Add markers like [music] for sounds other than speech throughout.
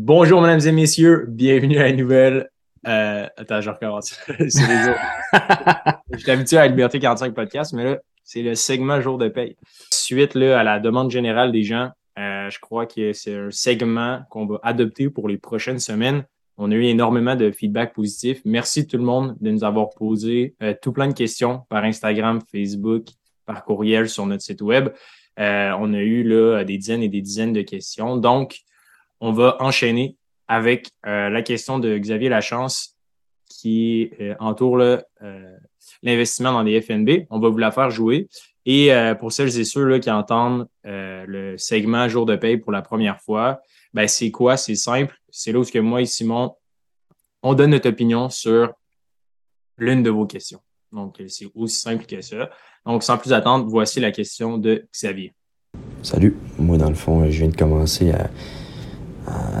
Bonjour, mesdames et messieurs. Bienvenue à une nouvelle. Euh, attends, je recommence. [laughs] Je suis habitué à la Liberté 45 Podcast, mais là, c'est le segment jour de paye. Suite là, à la demande générale des gens, euh, je crois que c'est un segment qu'on va adopter pour les prochaines semaines. On a eu énormément de feedback positif. Merci tout le monde de nous avoir posé euh, tout plein de questions par Instagram, Facebook, par courriel sur notre site web. Euh, on a eu là, des dizaines et des dizaines de questions. Donc, on va enchaîner avec euh, la question de Xavier Lachance qui euh, entoure euh, l'investissement dans les FNB. On va vous la faire jouer. Et pour celles et ceux là, qui entendent le segment jour de paye pour la première fois, ben, c'est quoi? C'est simple. C'est là où que moi et Simon, on donne notre opinion sur l'une de vos questions. Donc, c'est aussi simple que ça. Donc, sans plus attendre, voici la question de Xavier. Salut. Moi, dans le fond, je viens de commencer à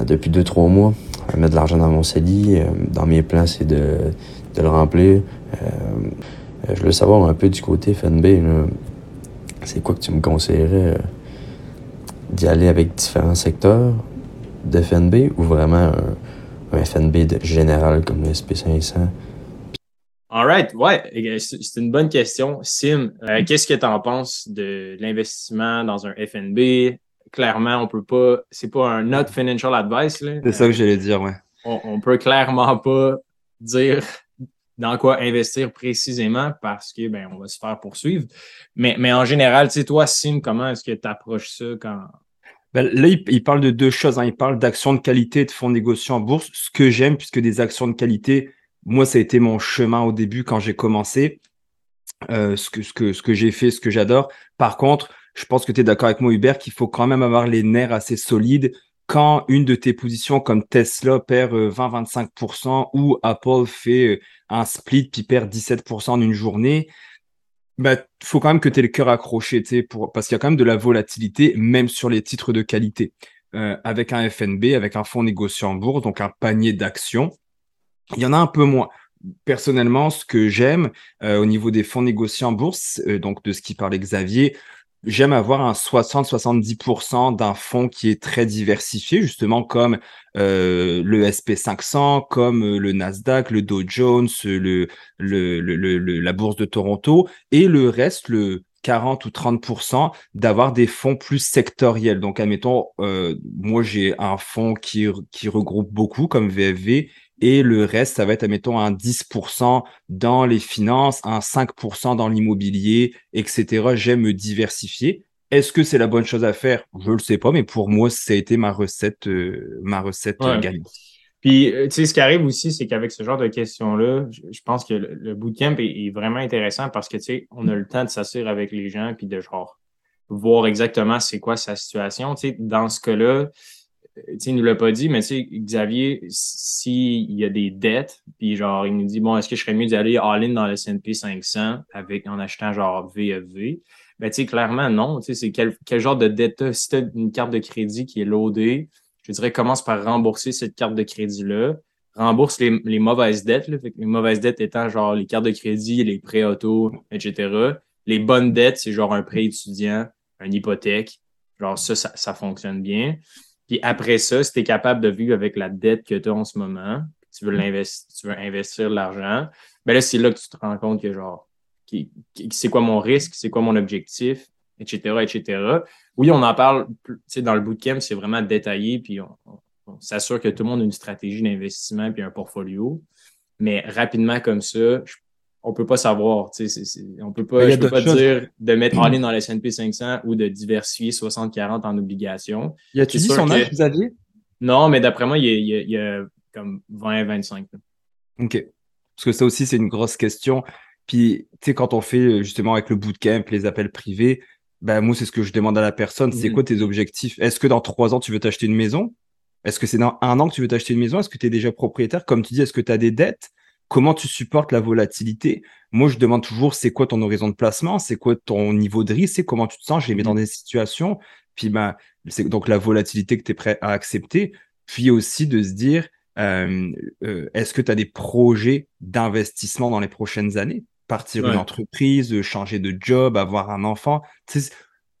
depuis deux, trois mois à mettre de l'argent dans mon CELI. Euh, dans mes plans, c'est de, le remplir. Euh, je veux savoir un peu du côté FNB. C'est quoi que tu me conseillerais d'y aller avec différents secteurs de FNB ou vraiment un, FNB général comme le SP500? All right, ouais, c'est une bonne question. Sim, qu'est-ce que tu en penses de l'investissement dans un FNB? Clairement, on peut pas, c'est pas un not financial advice. C'est ça que j'allais dire, ouais. On, on, peut clairement pas dire dans quoi investir précisément parce que ben, on va se faire poursuivre. Mais, mais en général, tu sais, toi, Sim, comment est-ce que tu approches ça quand? Ben, là, il, parle de deux choses. Hein. Il parle d'actions de qualité de fonds négociés en bourse, ce que j'aime, puisque des actions de qualité, moi, ça a été mon chemin au début quand j'ai commencé. Euh, ce que, ce que, ce que j'ai fait, ce que j'adore. Par contre, je pense que tu es d'accord avec moi, Hubert, qu'il faut quand même avoir les nerfs assez solides quand une de tes positions comme Tesla perd 20-25% euh, ou Apple fait euh, un split puis perd 17% en une journée, il bah, faut quand même que tu aies le cœur accroché, pour, parce qu'il y a quand même de la volatilité, même sur les titres de qualité. Euh, avec un FNB, avec un fonds négocié en bourse, donc un panier d'actions, il y en a un peu moins. Personnellement, ce que j'aime au niveau des fonds négociés en bourse, donc de ce qui parlait Xavier, j'aime avoir un 60-70% d'un fonds qui est très diversifié, justement comme euh, le SP500, comme euh, le Nasdaq, le Dow Jones, le, le, le, la bourse de Toronto, et le reste, le 40 ou 30% d'avoir des fonds plus sectoriels. Donc, admettons, euh, moi, j'ai un fonds qui, qui regroupe beaucoup comme VFV et le reste, ça va être, admettons, un 10% dans les finances, un 5% dans l'immobilier, etc. J'aime me diversifier. Est-ce que c'est la bonne chose à faire? Je le sais pas, mais pour moi, ça a été ma recette, euh, ma recette euh, gagnante. Puis, euh, tu sais, ce qui arrive aussi, c'est qu'avec ce genre de questions-là, je pense que le, bootcamp est, est, vraiment intéressant parce que, tu sais, on a le temps de s'assurer avec les gens puis de genre voir exactement c'est quoi sa situation. Tu sais, dans ce cas-là, il nous l'a pas dit, mais Xavier, s'il y a des dettes, puis genre, il nous dit, bon, est-ce que je serais mieux d'aller all-in dans le S&P 500 avec, en achetant genre VFV? Ben, tu sais, clairement, non. Tu sais, c'est quel, quel genre de dette Si tu as une carte de crédit qui est loadée, je dirais, commence par rembourser cette carte de crédit-là. Rembourse les, les mauvaises dettes, là, les mauvaises dettes étant genre les cartes de crédit, les prêts auto, etc. Les bonnes dettes, c'est genre un prêt étudiant, une hypothèque. Genre, ça, ça fonctionne bien. Puis après ça, si tu es capable de vivre avec la dette que tu as en ce moment, tu veux, l'investir, tu veux investir l'argent, ben là, c'est là que tu te rends compte que genre, c'est quoi mon risque, c'est quoi mon objectif, etc., etc. Oui, on en parle, dans le bootcamp, c'est vraiment détaillé, puis on, s'assure que tout le monde a une stratégie d'investissement puis un portfolio. Mais rapidement comme ça, je on peut pas savoir. Tu sais, on peut pas, je peux pas dire de mettre en [clears throat] ligne dans le S&P 500 ou de diversifier 60-40 en obligations. Y a-tu dit son âge, Xavier? Non, mais d'après moi, il y, a, il, y a, comme 20-25. OK. Parce que ça aussi, c'est une grosse question. Puis, tu sais, quand on fait justement avec le bootcamp, les appels privés, ben moi, c'est ce que je demande à la personne. C'est mm-hmm. quoi tes objectifs? Est-ce que dans trois ans, tu veux t'acheter une maison? Est-ce que c'est dans un an que tu veux t'acheter une maison? Est-ce que tu es déjà propriétaire? Comme tu dis, est-ce que tu as des dettes? Comment tu supportes la volatilité? Moi, je demande toujours, c'est quoi ton horizon de placement, c'est quoi ton niveau de risque, c'est comment tu te sens? Je les mets dans des situations. Puis, ben, c'est donc la volatilité que tu es prêt à accepter. Puis aussi de se dire, euh, euh, est-ce que tu as des projets d'investissement dans les prochaines années? Partir une entreprise, changer de job, avoir un enfant?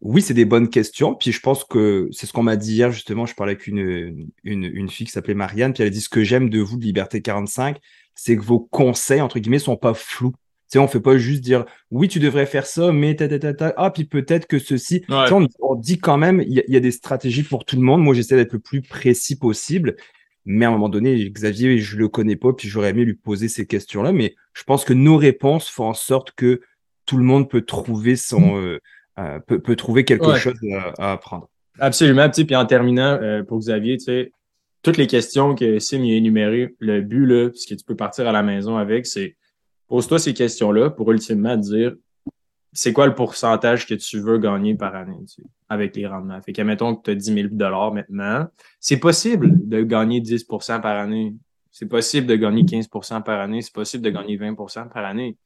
oui, c'est des bonnes questions. Puis je pense que c'est ce qu'on m'a dit hier, justement. Je parlais avec une, une, une fille qui s'appelait Marianne, puis elle a dit ce que j'aime de vous, de Liberté 45, c'est que vos conseils, entre guillemets, sont pas flous. Tu sais, on fait pas juste dire oui, tu devrais faire ça, mais ta, ta, ta, ta. ah, puis peut-être que ceci. on, dit quand même, il y, a des stratégies pour tout le monde. Moi, j'essaie d'être le plus précis possible. Mais à un moment donné, Xavier, je le connais pas, puis j'aurais aimé lui poser ces questions-là. Mais je pense que nos réponses font en sorte que tout le monde peut trouver son, mm. euh, euh, peut, trouver quelque chose à, apprendre. Absolument. Puis en terminant, euh, pour Xavier, tu sais, toutes les questions que Sim a énumérées, le but, là, ce que tu peux partir à la maison avec, c'est pose-toi ces questions-là pour ultimement dire c'est quoi le pourcentage que tu veux gagner par année avec les rendements? Fait que, mettons que tu as 10 000 maintenant, c'est possible de gagner 10% par année. C'est possible de gagner 15% par année. C'est possible de gagner 20% par année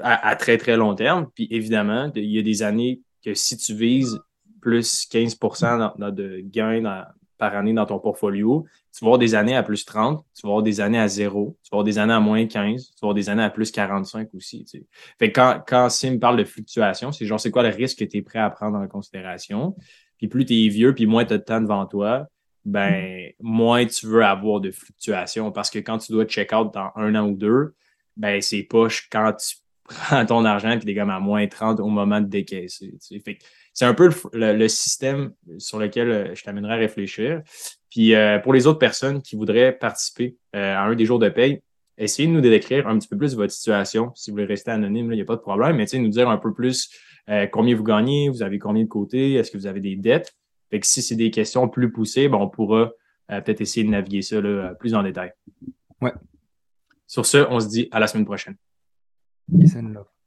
à, très, très long terme. Puis évidemment, il y a des années que si tu vises plus 15% de gains par année dans ton portfolio, tu vas avoir des années à plus 30, tu vas avoir des années à zéro, tu vas avoir des années à moins 15, tu vas avoir des années à plus 45 aussi. Fait quand, quand Sim parle de fluctuation, c'est genre c'est quoi le risque que tu es prêt à prendre en considération? Puis plus tu es vieux, puis moins tu as de temps devant toi, ben moins tu veux avoir de fluctuations. Parce que quand tu dois check out dans un an ou deux, ben c'est poche quand tu prends ton argent puis des gammes à moins 30 au moment de décaisser. c'est un peu le, système sur lequel euh, je t'amènerai à réfléchir. Puis euh, pour les autres personnes qui voudraient participer euh, à un des jours de paye, essayez de nous décrire un petit peu plus votre situation. Si vous voulez rester anonyme, il n'y a pas de problème, mais nous dire un peu plus combien vous gagnez, vous avez combien de côté, est-ce que vous avez des dettes? Fait que si c'est des questions plus poussées, ben, on pourra peut-être essayer de naviguer ça là, plus en détail. Ouais. Sur ce, on se dit à la semaine prochaine. 医生了。